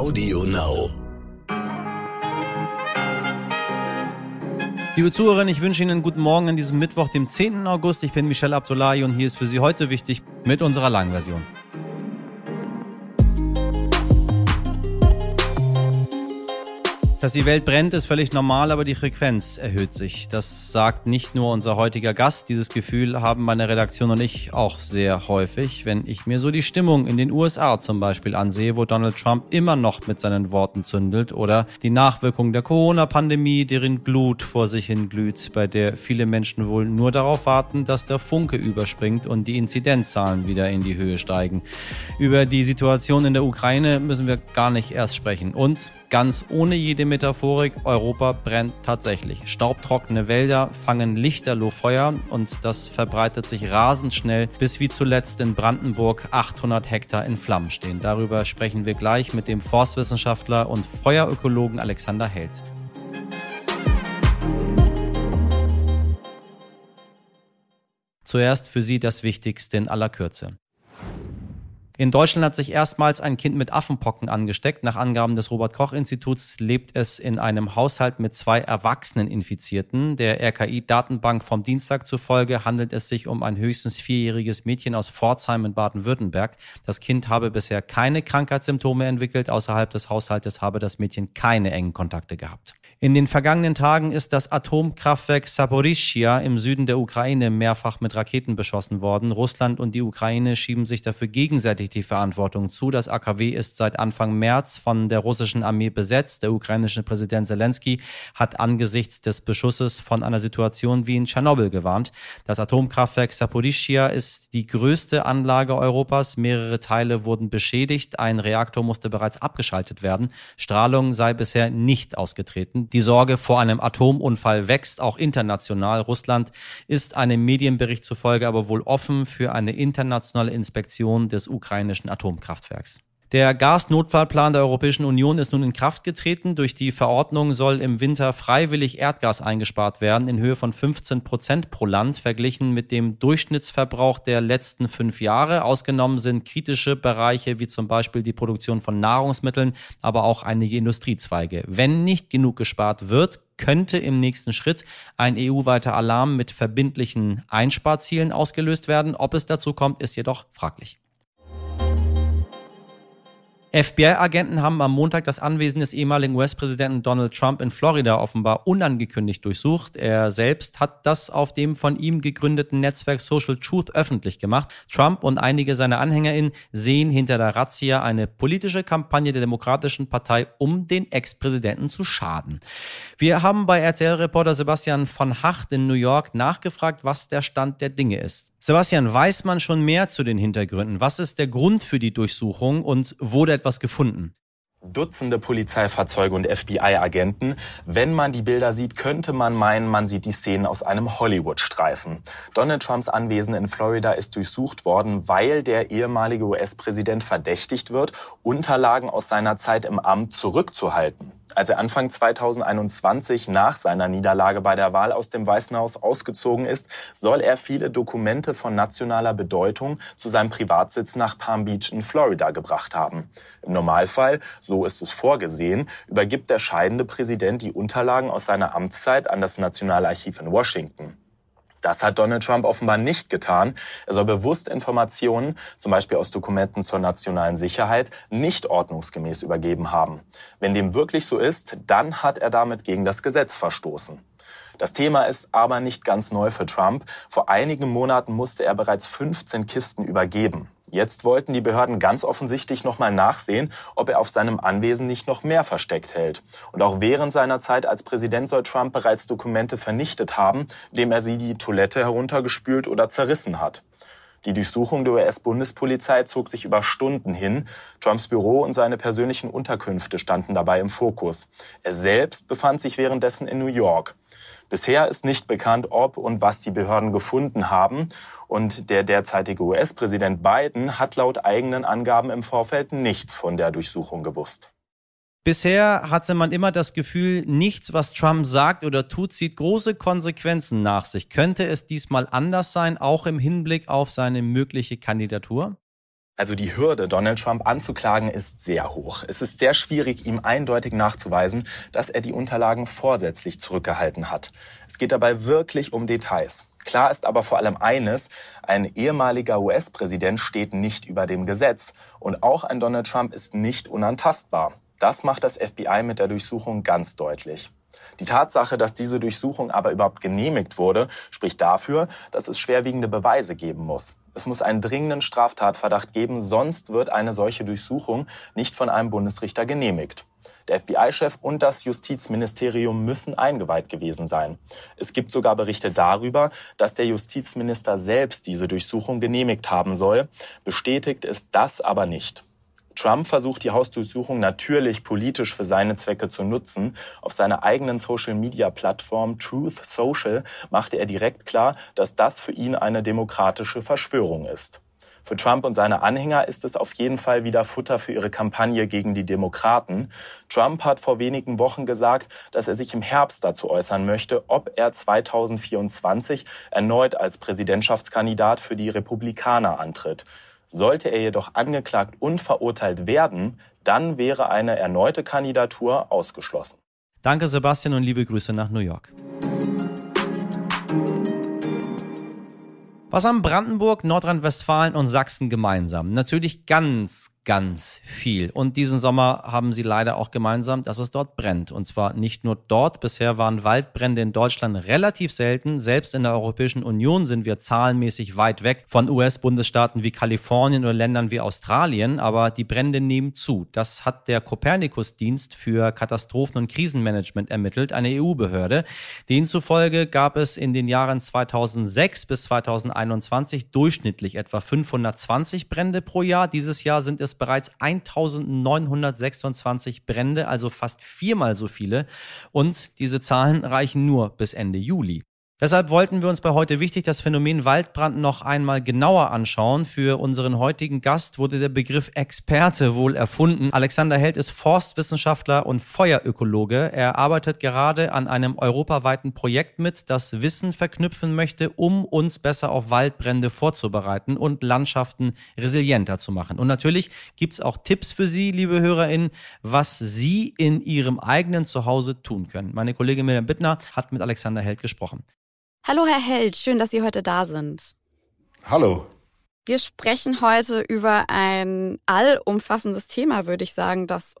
Audio Now. Liebe Zuhörerinnen, ich wünsche Ihnen einen guten Morgen an diesem Mittwoch, dem 10. August. Ich bin Michelle Abdullahi und hier ist für Sie heute wichtig mit unserer Langversion. Dass die Welt brennt, ist völlig normal, aber die Frequenz erhöht sich. Das sagt nicht nur unser heutiger Gast. Dieses Gefühl haben meine Redaktion und ich auch sehr häufig, wenn ich mir so die Stimmung in den USA zum Beispiel ansehe, wo Donald Trump immer noch mit seinen Worten zündelt oder die Nachwirkung der Corona-Pandemie, deren Glut vor sich hin glüht, bei der viele Menschen wohl nur darauf warten, dass der Funke überspringt und die Inzidenzzahlen wieder in die Höhe steigen. Über die Situation in der Ukraine müssen wir gar nicht erst sprechen. Und ganz ohne jede Metaphorik, Europa brennt tatsächlich. Staubtrockene Wälder fangen lichterloh Feuer und das verbreitet sich rasend schnell, bis wie zuletzt in Brandenburg 800 Hektar in Flammen stehen. Darüber sprechen wir gleich mit dem Forstwissenschaftler und Feuerökologen Alexander Held. Zuerst für Sie das Wichtigste in aller Kürze. In Deutschland hat sich erstmals ein Kind mit Affenpocken angesteckt. Nach Angaben des Robert Koch Instituts lebt es in einem Haushalt mit zwei erwachsenen Infizierten. Der RKI-Datenbank vom Dienstag zufolge handelt es sich um ein höchstens vierjähriges Mädchen aus Pforzheim in Baden-Württemberg. Das Kind habe bisher keine Krankheitssymptome entwickelt. Außerhalb des Haushaltes habe das Mädchen keine engen Kontakte gehabt. In den vergangenen Tagen ist das Atomkraftwerk Saporischia im Süden der Ukraine mehrfach mit Raketen beschossen worden. Russland und die Ukraine schieben sich dafür gegenseitig die Verantwortung zu. Das AKW ist seit Anfang März von der russischen Armee besetzt. Der ukrainische Präsident Zelensky hat angesichts des Beschusses von einer Situation wie in Tschernobyl gewarnt. Das Atomkraftwerk Saporischia ist die größte Anlage Europas. Mehrere Teile wurden beschädigt. Ein Reaktor musste bereits abgeschaltet werden. Strahlung sei bisher nicht ausgetreten. Die Sorge vor einem Atomunfall wächst auch international. Russland ist einem Medienbericht zufolge aber wohl offen für eine internationale Inspektion des ukrainischen Atomkraftwerks. Der Gasnotfallplan der Europäischen Union ist nun in Kraft getreten. Durch die Verordnung soll im Winter freiwillig Erdgas eingespart werden in Höhe von 15 Prozent pro Land, verglichen mit dem Durchschnittsverbrauch der letzten fünf Jahre. Ausgenommen sind kritische Bereiche wie zum Beispiel die Produktion von Nahrungsmitteln, aber auch einige Industriezweige. Wenn nicht genug gespart wird, könnte im nächsten Schritt ein EU-weiter Alarm mit verbindlichen Einsparzielen ausgelöst werden. Ob es dazu kommt, ist jedoch fraglich. FBI-Agenten haben am Montag das Anwesen des ehemaligen US-Präsidenten Donald Trump in Florida offenbar unangekündigt durchsucht. Er selbst hat das auf dem von ihm gegründeten Netzwerk Social Truth öffentlich gemacht. Trump und einige seiner AnhängerInnen sehen hinter der Razzia eine politische Kampagne der Demokratischen Partei, um den Ex-Präsidenten zu schaden. Wir haben bei RTL-Reporter Sebastian von Hacht in New York nachgefragt, was der Stand der Dinge ist. Sebastian, weiß man schon mehr zu den Hintergründen? Was ist der Grund für die Durchsuchung und wurde etwas gefunden? Dutzende Polizeifahrzeuge und FBI-Agenten. Wenn man die Bilder sieht, könnte man meinen, man sieht die Szenen aus einem Hollywood-Streifen. Donald Trumps Anwesen in Florida ist durchsucht worden, weil der ehemalige US-Präsident verdächtigt wird, Unterlagen aus seiner Zeit im Amt zurückzuhalten. Als er Anfang 2021 nach seiner Niederlage bei der Wahl aus dem Weißen Haus ausgezogen ist, soll er viele Dokumente von nationaler Bedeutung zu seinem Privatsitz nach Palm Beach in Florida gebracht haben. Im Normalfall, so ist es vorgesehen, übergibt der scheidende Präsident die Unterlagen aus seiner Amtszeit an das Nationalarchiv in Washington. Das hat Donald Trump offenbar nicht getan. Er soll bewusst Informationen, zum Beispiel aus Dokumenten zur nationalen Sicherheit, nicht ordnungsgemäß übergeben haben. Wenn dem wirklich so ist, dann hat er damit gegen das Gesetz verstoßen. Das Thema ist aber nicht ganz neu für Trump. Vor einigen Monaten musste er bereits 15 Kisten übergeben. Jetzt wollten die Behörden ganz offensichtlich nochmal nachsehen, ob er auf seinem Anwesen nicht noch mehr versteckt hält. Und auch während seiner Zeit als Präsident soll Trump bereits Dokumente vernichtet haben, indem er sie die Toilette heruntergespült oder zerrissen hat. Die Durchsuchung der US-Bundespolizei zog sich über Stunden hin. Trumps Büro und seine persönlichen Unterkünfte standen dabei im Fokus. Er selbst befand sich währenddessen in New York. Bisher ist nicht bekannt, ob und was die Behörden gefunden haben. Und der derzeitige US-Präsident Biden hat laut eigenen Angaben im Vorfeld nichts von der Durchsuchung gewusst. Bisher hatte man immer das Gefühl, nichts, was Trump sagt oder tut, zieht große Konsequenzen nach sich. Könnte es diesmal anders sein, auch im Hinblick auf seine mögliche Kandidatur? Also die Hürde, Donald Trump anzuklagen, ist sehr hoch. Es ist sehr schwierig, ihm eindeutig nachzuweisen, dass er die Unterlagen vorsätzlich zurückgehalten hat. Es geht dabei wirklich um Details. Klar ist aber vor allem eines, ein ehemaliger US-Präsident steht nicht über dem Gesetz und auch ein Donald Trump ist nicht unantastbar. Das macht das FBI mit der Durchsuchung ganz deutlich. Die Tatsache, dass diese Durchsuchung aber überhaupt genehmigt wurde, spricht dafür, dass es schwerwiegende Beweise geben muss. Es muss einen dringenden Straftatverdacht geben, sonst wird eine solche Durchsuchung nicht von einem Bundesrichter genehmigt. Der FBI-Chef und das Justizministerium müssen eingeweiht gewesen sein. Es gibt sogar Berichte darüber, dass der Justizminister selbst diese Durchsuchung genehmigt haben soll. Bestätigt ist das aber nicht. Trump versucht die Hausdurchsuchung natürlich politisch für seine Zwecke zu nutzen. Auf seiner eigenen Social-Media-Plattform Truth Social machte er direkt klar, dass das für ihn eine demokratische Verschwörung ist. Für Trump und seine Anhänger ist es auf jeden Fall wieder Futter für ihre Kampagne gegen die Demokraten. Trump hat vor wenigen Wochen gesagt, dass er sich im Herbst dazu äußern möchte, ob er 2024 erneut als Präsidentschaftskandidat für die Republikaner antritt. Sollte er jedoch angeklagt und verurteilt werden, dann wäre eine erneute Kandidatur ausgeschlossen. Danke Sebastian und liebe Grüße nach New York. Was haben Brandenburg, Nordrhein-Westfalen und Sachsen gemeinsam? Natürlich ganz, ganz viel. Und diesen Sommer haben sie leider auch gemeinsam, dass es dort brennt. Und zwar nicht nur dort. Bisher waren Waldbrände in Deutschland relativ selten. Selbst in der Europäischen Union sind wir zahlenmäßig weit weg von US-Bundesstaaten wie Kalifornien oder Ländern wie Australien. Aber die Brände nehmen zu. Das hat der Kopernikus-Dienst für Katastrophen- und Krisenmanagement ermittelt, eine EU-Behörde. Denen zufolge gab es in den Jahren 2006 bis 2021 durchschnittlich etwa 520 Brände pro Jahr. Dieses Jahr sind es bereits 1926 Brände, also fast viermal so viele. Und diese Zahlen reichen nur bis Ende Juli. Deshalb wollten wir uns bei heute wichtig das Phänomen Waldbrand noch einmal genauer anschauen. Für unseren heutigen Gast wurde der Begriff Experte wohl erfunden. Alexander Held ist Forstwissenschaftler und Feuerökologe. Er arbeitet gerade an einem europaweiten Projekt mit, das Wissen verknüpfen möchte, um uns besser auf Waldbrände vorzubereiten und Landschaften resilienter zu machen. Und natürlich gibt es auch Tipps für Sie, liebe HörerInnen, was Sie in Ihrem eigenen Zuhause tun können. Meine Kollegin Miriam Bittner hat mit Alexander Held gesprochen. Hallo Herr Held, schön, dass Sie heute da sind. Hallo. Wir sprechen heute über ein allumfassendes Thema, würde ich sagen, das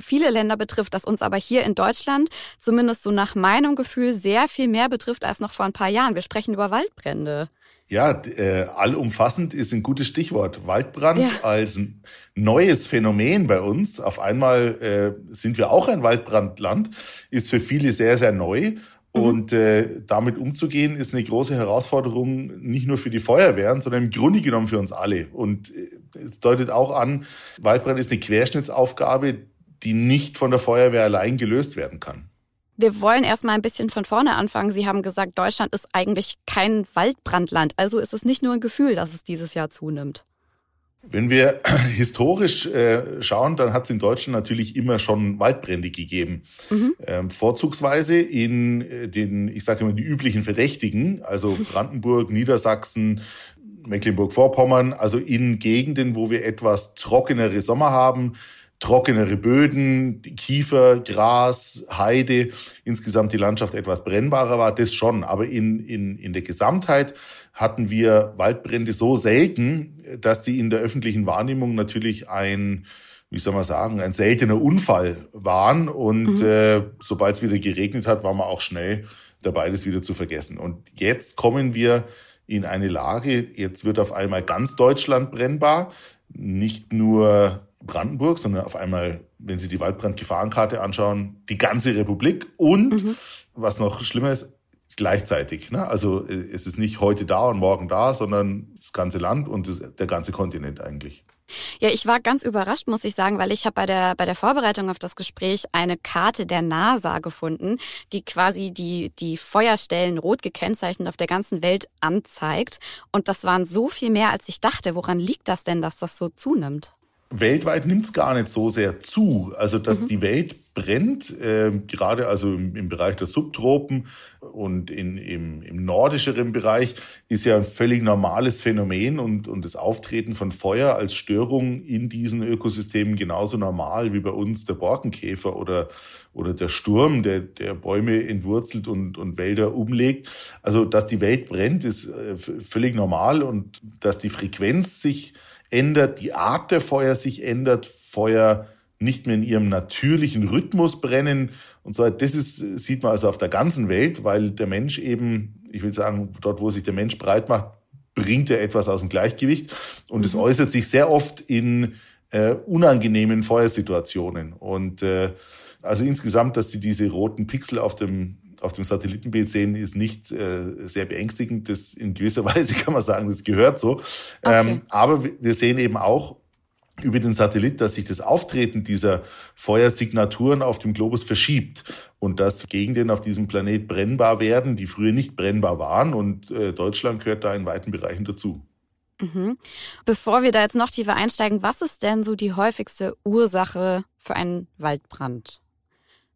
viele Länder betrifft, das uns aber hier in Deutschland, zumindest so nach meinem Gefühl, sehr viel mehr betrifft als noch vor ein paar Jahren. Wir sprechen über Waldbrände. Ja, äh, allumfassend ist ein gutes Stichwort. Waldbrand ja. als ein neues Phänomen bei uns. Auf einmal äh, sind wir auch ein Waldbrandland, ist für viele sehr, sehr neu. Mhm. Und äh, damit umzugehen, ist eine große Herausforderung, nicht nur für die Feuerwehren, sondern im Grunde genommen für uns alle. Und äh, es deutet auch an, Waldbrand ist eine Querschnittsaufgabe, die nicht von der Feuerwehr allein gelöst werden kann. Wir wollen erstmal ein bisschen von vorne anfangen. Sie haben gesagt, Deutschland ist eigentlich kein Waldbrandland. Also ist es nicht nur ein Gefühl, dass es dieses Jahr zunimmt. Wenn wir historisch äh, schauen, dann hat es in Deutschland natürlich immer schon Waldbrände gegeben. Mhm. Ähm, vorzugsweise in äh, den, ich sage immer, die üblichen Verdächtigen, also Brandenburg, Niedersachsen, Mecklenburg-Vorpommern, also in Gegenden, wo wir etwas trockenere Sommer haben, trockenere Böden, Kiefer, Gras, Heide, insgesamt die Landschaft etwas brennbarer war, das schon. Aber in, in, in der Gesamtheit hatten wir Waldbrände so selten, dass sie in der öffentlichen Wahrnehmung natürlich ein, wie soll man sagen, ein seltener Unfall waren. Und mhm. äh, sobald es wieder geregnet hat, war man auch schnell dabei, das wieder zu vergessen. Und jetzt kommen wir in eine Lage, jetzt wird auf einmal ganz Deutschland brennbar, nicht nur Brandenburg, sondern auf einmal, wenn Sie die Waldbrandgefahrenkarte anschauen, die ganze Republik und mhm. was noch schlimmer ist, gleichzeitig. Ne? Also äh, es ist nicht heute da und morgen da, sondern das ganze Land und das, der ganze Kontinent eigentlich. Ja, ich war ganz überrascht, muss ich sagen, weil ich habe bei der, bei der Vorbereitung auf das Gespräch eine Karte der NASA gefunden, die quasi die, die Feuerstellen rot gekennzeichnet auf der ganzen Welt anzeigt. Und das waren so viel mehr, als ich dachte. Woran liegt das denn, dass das so zunimmt? Weltweit nimmt es gar nicht so sehr zu. Also dass mhm. die Welt brennt, äh, gerade also im, im, Bereich der Subtropen und in, im, im nordischeren Bereich, ist ja ein völlig normales Phänomen und, und das Auftreten von Feuer als Störung in diesen Ökosystemen genauso normal wie bei uns der Borkenkäfer oder, oder der Sturm, der, der Bäume entwurzelt und, und Wälder umlegt. Also dass die Welt brennt, ist äh, völlig normal und dass die Frequenz sich ändert, die Art der Feuer sich ändert, Feuer nicht mehr in ihrem natürlichen Rhythmus brennen und so. Das ist, sieht man also auf der ganzen Welt, weil der Mensch eben, ich will sagen, dort, wo sich der Mensch breit macht, bringt er etwas aus dem Gleichgewicht und es mhm. äußert sich sehr oft in äh, unangenehmen Feuersituationen und äh, also insgesamt, dass sie diese roten Pixel auf dem auf dem Satellitenbild sehen, ist nicht äh, sehr beängstigend. Das in gewisser Weise kann man sagen, das gehört so. Okay. Ähm, aber wir sehen eben auch über den Satellit, dass sich das Auftreten dieser Feuersignaturen auf dem Globus verschiebt und dass Gegenden auf diesem Planet brennbar werden, die früher nicht brennbar waren. Und äh, Deutschland gehört da in weiten Bereichen dazu. Mhm. Bevor wir da jetzt noch tiefer einsteigen, was ist denn so die häufigste Ursache für einen Waldbrand?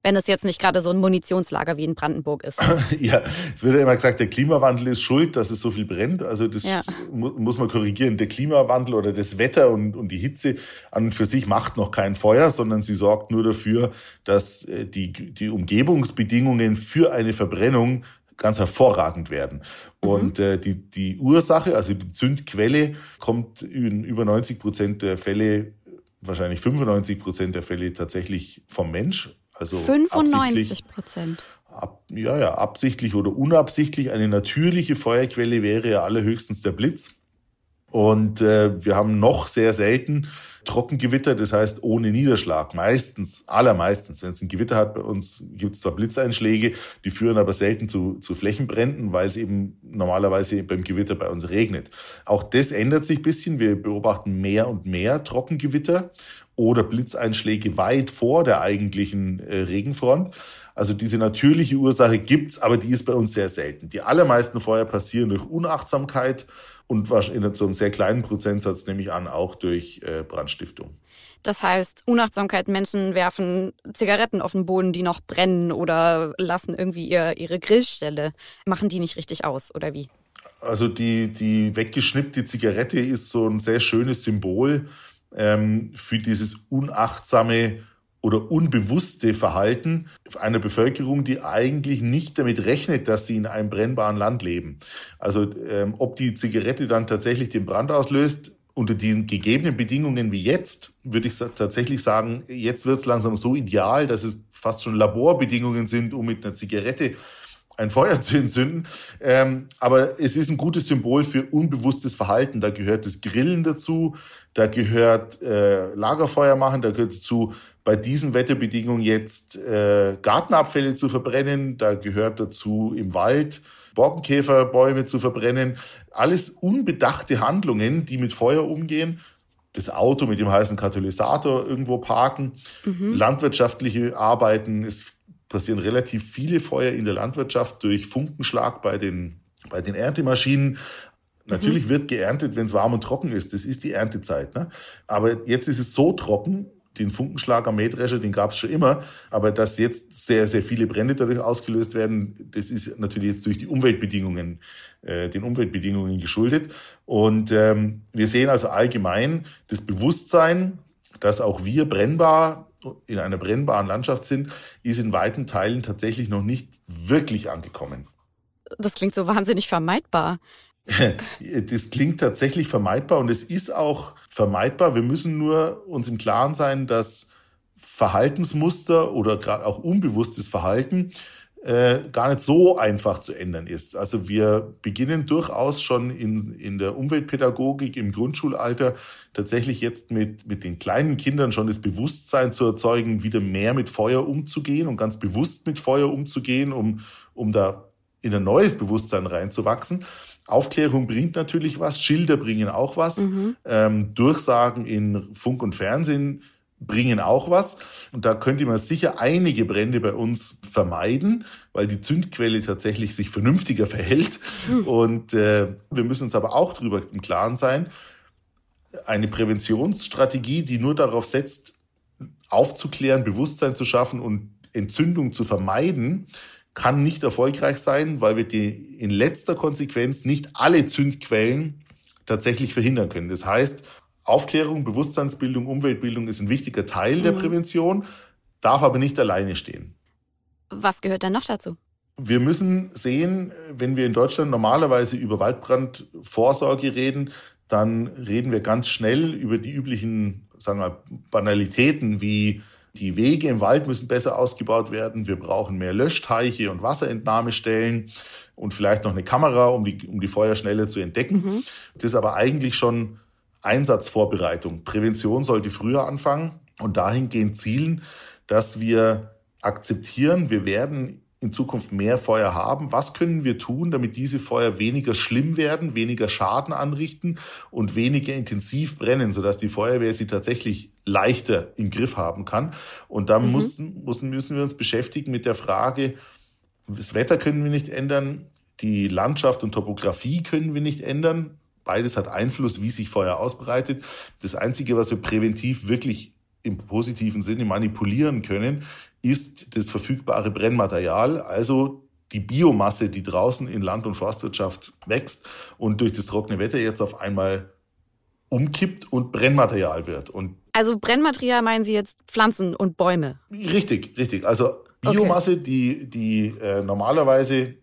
Wenn es jetzt nicht gerade so ein Munitionslager wie in Brandenburg ist. ja, es wird ja immer gesagt, der Klimawandel ist schuld, dass es so viel brennt. Also das ja. muss man korrigieren. Der Klimawandel oder das Wetter und, und die Hitze an und für sich macht noch kein Feuer, sondern sie sorgt nur dafür, dass äh, die, die Umgebungsbedingungen für eine Verbrennung ganz hervorragend werden. Mhm. Und äh, die, die Ursache, also die Zündquelle, kommt in über 90 Prozent der Fälle, wahrscheinlich 95 Prozent der Fälle tatsächlich vom Mensch. Also 95 Prozent. Ab, ja, ja, absichtlich oder unabsichtlich. Eine natürliche Feuerquelle wäre ja allerhöchstens der Blitz. Und äh, wir haben noch sehr selten Trockengewitter, das heißt ohne Niederschlag. Meistens, allermeistens, wenn es ein Gewitter hat bei uns, gibt es zwar Blitzeinschläge, die führen aber selten zu, zu Flächenbränden, weil es eben normalerweise beim Gewitter bei uns regnet. Auch das ändert sich ein bisschen. Wir beobachten mehr und mehr Trockengewitter oder Blitzeinschläge weit vor der eigentlichen äh, Regenfront. Also diese natürliche Ursache gibt's, aber die ist bei uns sehr selten. Die allermeisten Feuer passieren durch Unachtsamkeit und in so einem sehr kleinen Prozentsatz nehme ich an, auch durch äh, Brandstiftung. Das heißt, Unachtsamkeit, Menschen werfen Zigaretten auf den Boden, die noch brennen oder lassen irgendwie ihr, ihre Grillstelle. Machen die nicht richtig aus, oder wie? Also die, die weggeschnippte Zigarette ist so ein sehr schönes Symbol ähm, für dieses unachtsame oder unbewusste Verhalten einer Bevölkerung, die eigentlich nicht damit rechnet, dass sie in einem brennbaren Land leben. Also ähm, ob die Zigarette dann tatsächlich den Brand auslöst, unter den gegebenen Bedingungen wie jetzt, würde ich tatsächlich sagen, jetzt wird es langsam so ideal, dass es fast schon Laborbedingungen sind, um mit einer Zigarette ein Feuer zu entzünden. Ähm, aber es ist ein gutes Symbol für unbewusstes Verhalten. Da gehört das Grillen dazu, da gehört äh, Lagerfeuer machen, da gehört dazu, bei diesen Wetterbedingungen jetzt äh, Gartenabfälle zu verbrennen, da gehört dazu im Wald Borkenkäferbäume zu verbrennen. Alles unbedachte Handlungen, die mit Feuer umgehen das Auto mit dem heißen Katalysator irgendwo parken, mhm. landwirtschaftliche Arbeiten. Es passieren relativ viele Feuer in der Landwirtschaft durch Funkenschlag bei den, bei den Erntemaschinen. Natürlich mhm. wird geerntet, wenn es warm und trocken ist. Das ist die Erntezeit. Ne? Aber jetzt ist es so trocken, den Funkenschlag am Mähdrescher, den gab es schon immer. Aber dass jetzt sehr, sehr viele Brände dadurch ausgelöst werden, das ist natürlich jetzt durch die Umweltbedingungen, äh, den Umweltbedingungen geschuldet. Und ähm, wir sehen also allgemein das Bewusstsein, dass auch wir brennbar in einer brennbaren Landschaft sind, ist in weiten Teilen tatsächlich noch nicht wirklich angekommen. Das klingt so wahnsinnig vermeidbar. Das klingt tatsächlich vermeidbar und es ist auch vermeidbar. Wir müssen nur uns im Klaren sein, dass Verhaltensmuster oder gerade auch unbewusstes Verhalten äh, gar nicht so einfach zu ändern ist. Also wir beginnen durchaus schon in, in der Umweltpädagogik im Grundschulalter tatsächlich jetzt mit, mit den kleinen Kindern schon das Bewusstsein zu erzeugen, wieder mehr mit Feuer umzugehen und ganz bewusst mit Feuer umzugehen, um, um da in ein neues Bewusstsein reinzuwachsen. Aufklärung bringt natürlich was, Schilder bringen auch was, mhm. ähm, Durchsagen in Funk und Fernsehen bringen auch was. Und da könnte man sicher einige Brände bei uns vermeiden, weil die Zündquelle tatsächlich sich vernünftiger verhält. Hm. Und äh, wir müssen uns aber auch darüber im Klaren sein, eine Präventionsstrategie, die nur darauf setzt, aufzuklären, Bewusstsein zu schaffen und Entzündung zu vermeiden, kann nicht erfolgreich sein, weil wir die in letzter Konsequenz nicht alle Zündquellen tatsächlich verhindern können. Das heißt, Aufklärung, Bewusstseinsbildung, Umweltbildung ist ein wichtiger Teil mhm. der Prävention, darf aber nicht alleine stehen. Was gehört dann noch dazu? Wir müssen sehen, wenn wir in Deutschland normalerweise über Waldbrandvorsorge reden, dann reden wir ganz schnell über die üblichen, sagen wir, Banalitäten wie die Wege im Wald müssen besser ausgebaut werden. Wir brauchen mehr Löschteiche und Wasserentnahmestellen und vielleicht noch eine Kamera, um die, um die Feuer schneller zu entdecken. Mhm. Das ist aber eigentlich schon Einsatzvorbereitung. Prävention sollte früher anfangen und dahingehend zielen, dass wir akzeptieren, wir werden in Zukunft mehr Feuer haben. Was können wir tun, damit diese Feuer weniger schlimm werden, weniger Schaden anrichten und weniger intensiv brennen, sodass die Feuerwehr sie tatsächlich leichter im Griff haben kann? Und da mhm. müssen, müssen wir uns beschäftigen mit der Frage, das Wetter können wir nicht ändern, die Landschaft und Topografie können wir nicht ändern. Beides hat Einfluss, wie sich Feuer ausbreitet. Das Einzige, was wir präventiv wirklich im positiven Sinne manipulieren können, ist das verfügbare Brennmaterial, also die Biomasse, die draußen in Land- und Forstwirtschaft wächst und durch das trockene Wetter jetzt auf einmal umkippt und Brennmaterial wird. Und also Brennmaterial meinen Sie jetzt Pflanzen und Bäume? Richtig, richtig. Also Biomasse, okay. die, die äh, normalerweise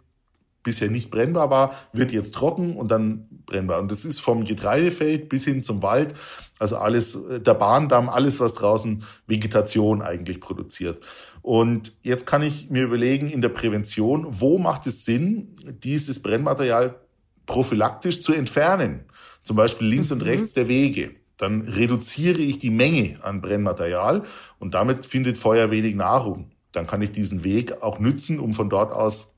bisher nicht brennbar war, wird jetzt trocken und dann brennbar. Und das ist vom Getreidefeld bis hin zum Wald, also alles, der Bahndamm, alles, was draußen Vegetation eigentlich produziert. Und jetzt kann ich mir überlegen, in der Prävention, wo macht es Sinn, dieses Brennmaterial prophylaktisch zu entfernen? Zum Beispiel links mhm. und rechts der Wege. Dann reduziere ich die Menge an Brennmaterial und damit findet Feuer wenig Nahrung. Dann kann ich diesen Weg auch nützen, um von dort aus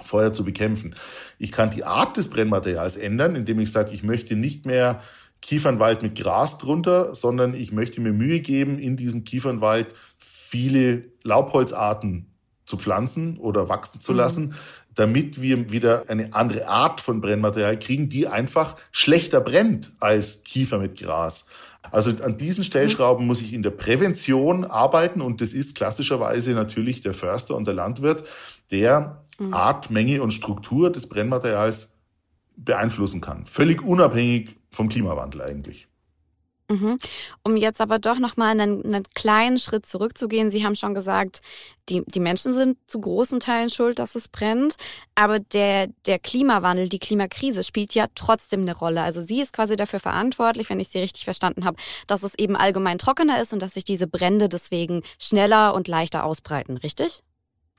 Feuer zu bekämpfen. Ich kann die Art des Brennmaterials ändern, indem ich sage, ich möchte nicht mehr Kiefernwald mit Gras drunter, sondern ich möchte mir Mühe geben, in diesem Kiefernwald viele Laubholzarten zu pflanzen oder wachsen zu mhm. lassen, damit wir wieder eine andere Art von Brennmaterial kriegen, die einfach schlechter brennt als Kiefer mit Gras. Also an diesen Stellschrauben muss ich in der Prävention arbeiten und das ist klassischerweise natürlich der Förster und der Landwirt, der mhm. Art, Menge und Struktur des Brennmaterials beeinflussen kann. Völlig unabhängig vom Klimawandel eigentlich. Mhm. Um jetzt aber doch nochmal einen, einen kleinen Schritt zurückzugehen. Sie haben schon gesagt, die, die Menschen sind zu großen Teilen schuld, dass es brennt. Aber der, der Klimawandel, die Klimakrise spielt ja trotzdem eine Rolle. Also sie ist quasi dafür verantwortlich, wenn ich sie richtig verstanden habe, dass es eben allgemein trockener ist und dass sich diese Brände deswegen schneller und leichter ausbreiten, richtig?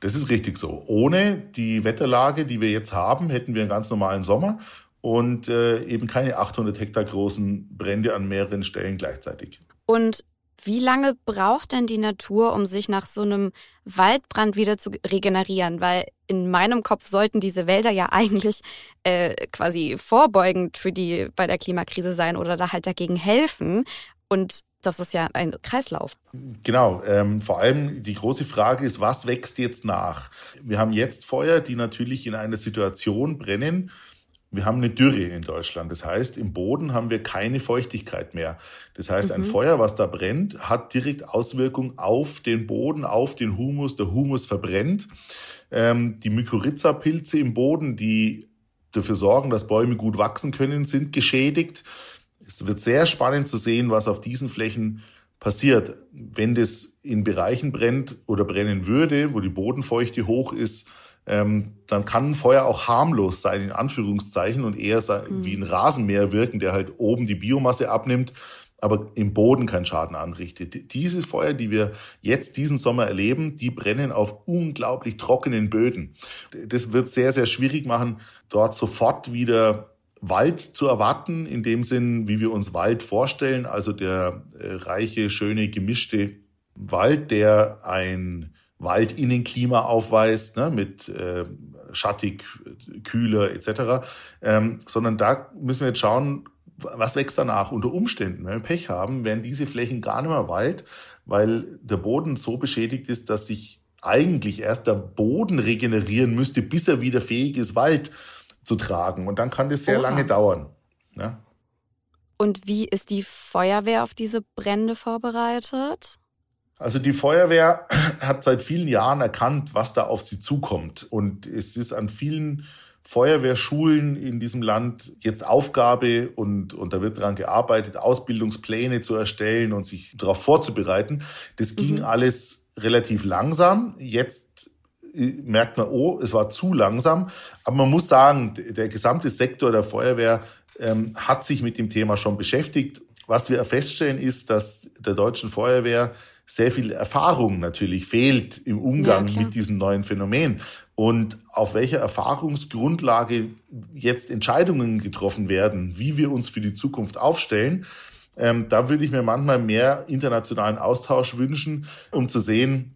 Das ist richtig so. Ohne die Wetterlage, die wir jetzt haben, hätten wir einen ganz normalen Sommer und äh, eben keine 800 Hektar großen Brände an mehreren Stellen gleichzeitig. Und wie lange braucht denn die Natur, um sich nach so einem Waldbrand wieder zu regenerieren? Weil in meinem Kopf sollten diese Wälder ja eigentlich äh, quasi vorbeugend für die bei der Klimakrise sein oder da halt dagegen helfen. Und das ist ja ein Kreislauf. Genau. Ähm, vor allem die große Frage ist, was wächst jetzt nach? Wir haben jetzt Feuer, die natürlich in einer Situation brennen, wir haben eine Dürre in Deutschland. Das heißt, im Boden haben wir keine Feuchtigkeit mehr. Das heißt, ein mhm. Feuer, was da brennt, hat direkt Auswirkungen auf den Boden, auf den Humus. Der Humus verbrennt. Ähm, die Mykorrhiza-Pilze im Boden, die dafür sorgen, dass Bäume gut wachsen können, sind geschädigt. Es wird sehr spannend zu sehen, was auf diesen Flächen passiert. Wenn das in Bereichen brennt oder brennen würde, wo die Bodenfeuchte hoch ist, ähm, dann kann ein Feuer auch harmlos sein, in Anführungszeichen, und eher mhm. wie ein Rasenmäher wirken, der halt oben die Biomasse abnimmt, aber im Boden keinen Schaden anrichtet. Diese Feuer, die wir jetzt diesen Sommer erleben, die brennen auf unglaublich trockenen Böden. Das wird sehr, sehr schwierig machen, dort sofort wieder Wald zu erwarten, in dem Sinn, wie wir uns Wald vorstellen, also der äh, reiche, schöne, gemischte Wald, der ein Waldinnenklima aufweist, ne, mit äh, schattig, kühler etc., ähm, sondern da müssen wir jetzt schauen, was wächst danach unter Umständen. Wenn wir Pech haben, werden diese Flächen gar nicht mehr Wald, weil der Boden so beschädigt ist, dass sich eigentlich erst der Boden regenerieren müsste, bis er wieder fähig ist, Wald zu tragen. Und dann kann das sehr Oha. lange dauern. Ne? Und wie ist die Feuerwehr auf diese Brände vorbereitet? Also die Feuerwehr hat seit vielen Jahren erkannt, was da auf sie zukommt. Und es ist an vielen Feuerwehrschulen in diesem Land jetzt Aufgabe und, und da wird daran gearbeitet, Ausbildungspläne zu erstellen und sich darauf vorzubereiten. Das ging mhm. alles relativ langsam. Jetzt äh, merkt man, oh, es war zu langsam. Aber man muss sagen, der gesamte Sektor der Feuerwehr ähm, hat sich mit dem Thema schon beschäftigt. Was wir feststellen ist, dass der deutschen Feuerwehr sehr viel Erfahrung natürlich fehlt im Umgang ja, mit diesem neuen Phänomen. Und auf welcher Erfahrungsgrundlage jetzt Entscheidungen getroffen werden, wie wir uns für die Zukunft aufstellen, ähm, da würde ich mir manchmal mehr internationalen Austausch wünschen, um zu sehen,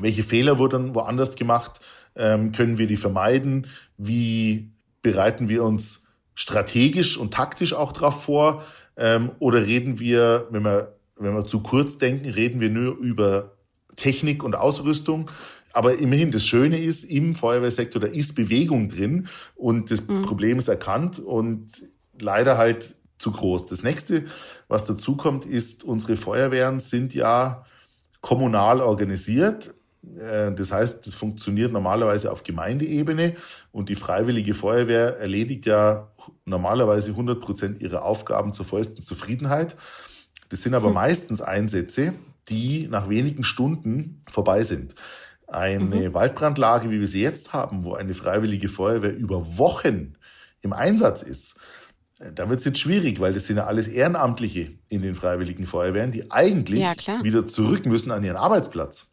welche Fehler wurden woanders gemacht, ähm, können wir die vermeiden, wie bereiten wir uns strategisch und taktisch auch darauf vor, ähm, oder reden wir, wenn wir wenn wir zu kurz denken, reden wir nur über Technik und Ausrüstung. Aber immerhin, das Schöne ist, im Feuerwehrsektor, da ist Bewegung drin und das mhm. Problem ist erkannt und leider halt zu groß. Das nächste, was dazu kommt, ist, unsere Feuerwehren sind ja kommunal organisiert. Äh, das heißt, das funktioniert normalerweise auf Gemeindeebene und die Freiwillige Feuerwehr erledigt ja normalerweise 100 Prozent ihrer Aufgaben zur vollsten Zufriedenheit. Das sind aber hm. meistens Einsätze, die nach wenigen Stunden vorbei sind. Eine mhm. Waldbrandlage, wie wir sie jetzt haben, wo eine freiwillige Feuerwehr über Wochen im Einsatz ist, da wird es jetzt schwierig, weil das sind ja alles Ehrenamtliche in den freiwilligen Feuerwehren, die eigentlich ja, wieder zurück müssen an ihren Arbeitsplatz.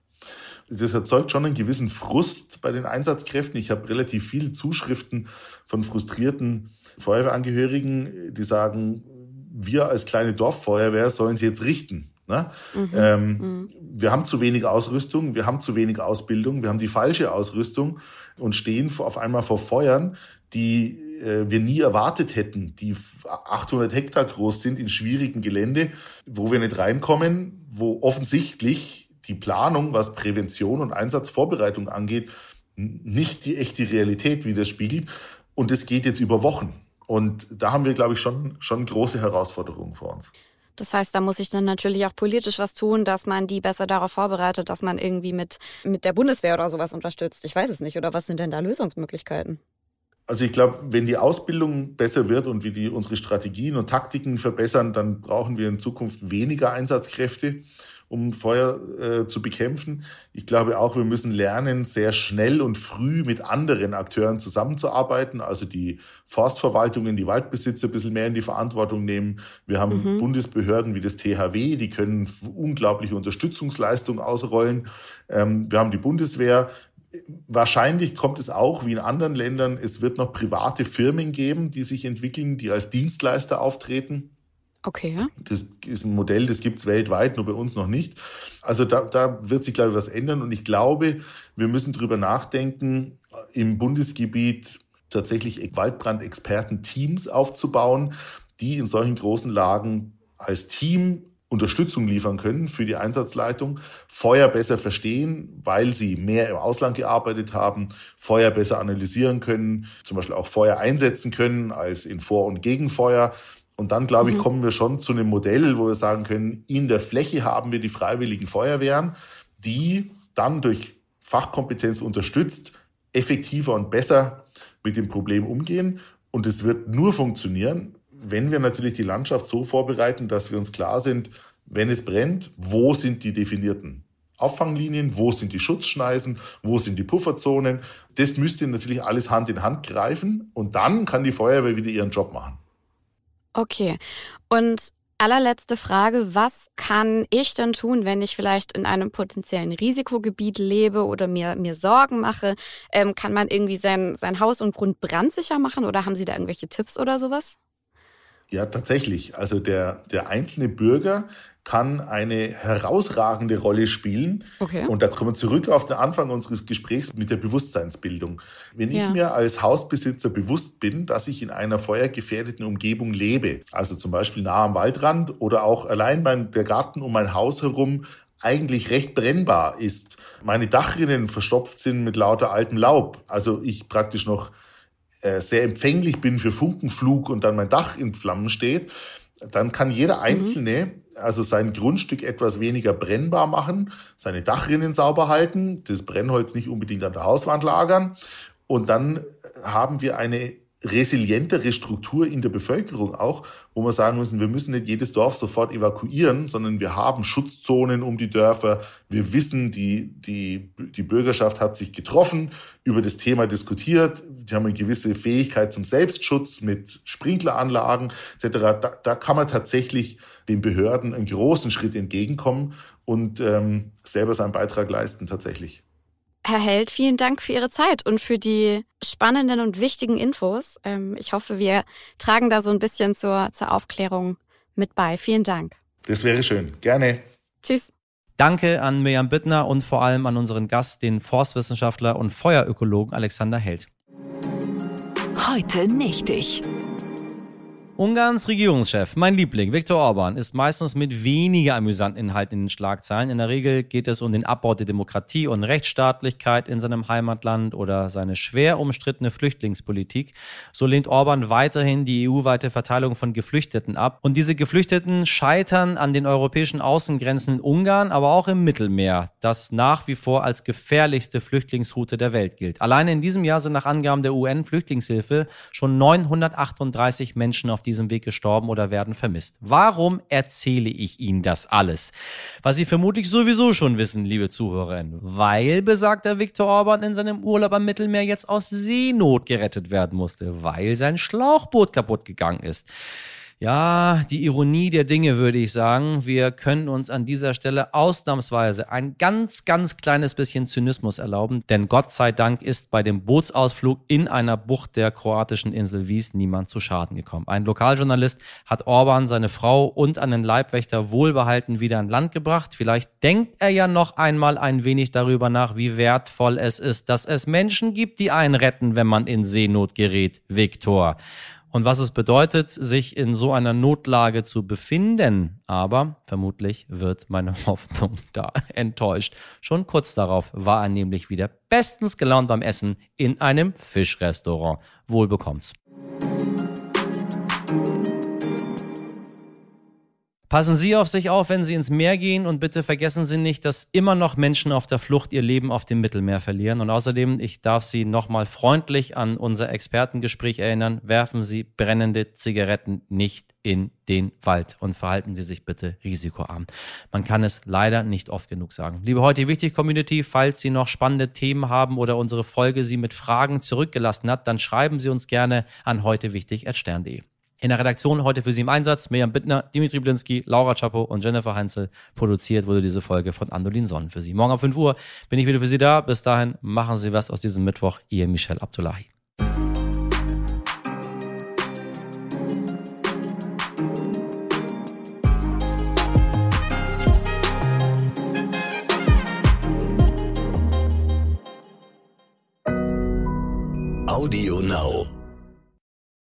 Das erzeugt schon einen gewissen Frust bei den Einsatzkräften. Ich habe relativ viele Zuschriften von frustrierten Feuerwehrangehörigen, die sagen, wir als kleine Dorffeuerwehr sollen sie jetzt richten. Ne? Mhm. Ähm, mhm. Wir haben zu wenig Ausrüstung, wir haben zu wenig Ausbildung, wir haben die falsche Ausrüstung und stehen auf einmal vor Feuern, die äh, wir nie erwartet hätten, die 800 Hektar groß sind in schwierigen Gelände, wo wir nicht reinkommen, wo offensichtlich die Planung, was Prävention und Einsatzvorbereitung angeht, nicht die echte Realität widerspiegelt. Und es geht jetzt über Wochen. Und da haben wir, glaube ich, schon, schon große Herausforderungen vor uns. Das heißt, da muss ich dann natürlich auch politisch was tun, dass man die besser darauf vorbereitet, dass man irgendwie mit, mit der Bundeswehr oder sowas unterstützt. Ich weiß es nicht. Oder was sind denn da Lösungsmöglichkeiten? Also ich glaube, wenn die Ausbildung besser wird und wir die unsere Strategien und Taktiken verbessern, dann brauchen wir in Zukunft weniger Einsatzkräfte um Feuer äh, zu bekämpfen. Ich glaube auch, wir müssen lernen, sehr schnell und früh mit anderen Akteuren zusammenzuarbeiten, also die Forstverwaltungen, die Waldbesitzer ein bisschen mehr in die Verantwortung nehmen. Wir haben mhm. Bundesbehörden wie das THW, die können unglaubliche Unterstützungsleistungen ausrollen. Ähm, wir haben die Bundeswehr, Wahrscheinlich kommt es auch wie in anderen Ländern, es wird noch private Firmen geben, die sich entwickeln, die als Dienstleister auftreten. Okay. Das ist ein Modell, das gibt es weltweit, nur bei uns noch nicht. Also da, da wird sich, glaube ich, was ändern. Und ich glaube, wir müssen drüber nachdenken, im Bundesgebiet tatsächlich Waldbrandexperten-Teams aufzubauen, die in solchen großen Lagen als Team Unterstützung liefern können für die Einsatzleitung, Feuer besser verstehen, weil sie mehr im Ausland gearbeitet haben, Feuer besser analysieren können, zum Beispiel auch Feuer einsetzen können als in Vor- und Gegenfeuer und dann, glaube ich, mhm. kommen wir schon zu einem Modell, wo wir sagen können, in der Fläche haben wir die freiwilligen Feuerwehren, die dann durch Fachkompetenz unterstützt, effektiver und besser mit dem Problem umgehen. Und es wird nur funktionieren, wenn wir natürlich die Landschaft so vorbereiten, dass wir uns klar sind, wenn es brennt, wo sind die definierten Auffanglinien, wo sind die Schutzschneisen, wo sind die Pufferzonen. Das müsste natürlich alles Hand in Hand greifen und dann kann die Feuerwehr wieder ihren Job machen. Okay. Und allerletzte Frage, was kann ich denn tun, wenn ich vielleicht in einem potenziellen Risikogebiet lebe oder mir, mir Sorgen mache? Ähm, kann man irgendwie sein, sein Haus und Grund brandsicher machen oder haben Sie da irgendwelche Tipps oder sowas? Ja, tatsächlich. Also der, der einzelne Bürger kann eine herausragende Rolle spielen. Okay. Und da kommen wir zurück auf den Anfang unseres Gesprächs mit der Bewusstseinsbildung. Wenn ja. ich mir als Hausbesitzer bewusst bin, dass ich in einer feuergefährdeten Umgebung lebe, also zum Beispiel nah am Waldrand oder auch allein mein, der Garten um mein Haus herum eigentlich recht brennbar ist, meine Dachrinnen verstopft sind mit lauter altem Laub, also ich praktisch noch äh, sehr empfänglich bin für Funkenflug und dann mein Dach in Flammen steht, dann kann jeder mhm. Einzelne mhm. also sein Grundstück etwas weniger brennbar machen, seine Dachrinnen sauber halten, das Brennholz nicht unbedingt an der Hauswand lagern. Und dann haben wir eine resilientere Struktur in der Bevölkerung auch, wo wir sagen müssen, wir müssen nicht jedes Dorf sofort evakuieren, sondern wir haben Schutzzonen um die Dörfer. Wir wissen, die, die, die Bürgerschaft hat sich getroffen, über das Thema diskutiert. Die haben eine gewisse Fähigkeit zum Selbstschutz mit Sprinkleranlagen etc. Da, da kann man tatsächlich den Behörden einen großen Schritt entgegenkommen und ähm, selber seinen Beitrag leisten tatsächlich. Herr Held, vielen Dank für Ihre Zeit und für die spannenden und wichtigen Infos. Ähm, ich hoffe, wir tragen da so ein bisschen zur, zur Aufklärung mit bei. Vielen Dank. Das wäre schön. Gerne. Tschüss. Danke an Mirjam Bittner und vor allem an unseren Gast, den Forstwissenschaftler und Feuerökologen Alexander Held. Heute nicht ich. Ungarns Regierungschef, mein Liebling, Viktor Orban, ist meistens mit weniger amüsanten Inhalten in den Schlagzeilen. In der Regel geht es um den Abbau der Demokratie und Rechtsstaatlichkeit in seinem Heimatland oder seine schwer umstrittene Flüchtlingspolitik. So lehnt Orban weiterhin die EU-weite Verteilung von Geflüchteten ab. Und diese Geflüchteten scheitern an den europäischen Außengrenzen in Ungarn, aber auch im Mittelmeer, das nach wie vor als gefährlichste Flüchtlingsroute der Welt gilt. Allein in diesem Jahr sind nach Angaben der UN-Flüchtlingshilfe schon 938 Menschen auf die diesem Weg gestorben oder werden vermisst. Warum erzähle ich Ihnen das alles? Was Sie vermutlich sowieso schon wissen, liebe Zuhörerinnen. Weil besagter Viktor Orban in seinem Urlaub am Mittelmeer jetzt aus Seenot gerettet werden musste, weil sein Schlauchboot kaputt gegangen ist. Ja, die Ironie der Dinge würde ich sagen. Wir können uns an dieser Stelle ausnahmsweise ein ganz, ganz kleines bisschen Zynismus erlauben, denn Gott sei Dank ist bei dem Bootsausflug in einer Bucht der kroatischen Insel Wies niemand zu Schaden gekommen. Ein Lokaljournalist hat Orban, seine Frau und einen Leibwächter wohlbehalten wieder an Land gebracht. Vielleicht denkt er ja noch einmal ein wenig darüber nach, wie wertvoll es ist, dass es Menschen gibt, die einen retten, wenn man in Seenot gerät. Viktor und was es bedeutet, sich in so einer Notlage zu befinden. Aber vermutlich wird meine Hoffnung da enttäuscht. Schon kurz darauf war er nämlich wieder bestens gelaunt beim Essen in einem Fischrestaurant. Wohl bekommt's. Passen Sie auf sich auf, wenn Sie ins Meer gehen und bitte vergessen Sie nicht, dass immer noch Menschen auf der Flucht ihr Leben auf dem Mittelmeer verlieren. Und außerdem, ich darf Sie nochmal freundlich an unser Expertengespräch erinnern, werfen Sie brennende Zigaretten nicht in den Wald und verhalten Sie sich bitte risikoarm. Man kann es leider nicht oft genug sagen. Liebe heute wichtig Community, falls Sie noch spannende Themen haben oder unsere Folge Sie mit Fragen zurückgelassen hat, dann schreiben Sie uns gerne an heute wichtig@stern.de. In der Redaktion heute für Sie im Einsatz Mirjam Bittner, Dimitri Blinski, Laura Chapo und Jennifer Heinzel. Produziert wurde diese Folge von Andolin Sonnen für Sie. Morgen um 5 Uhr bin ich wieder für Sie da. Bis dahin machen Sie was aus diesem Mittwoch. Ihr Michel Abdullahi.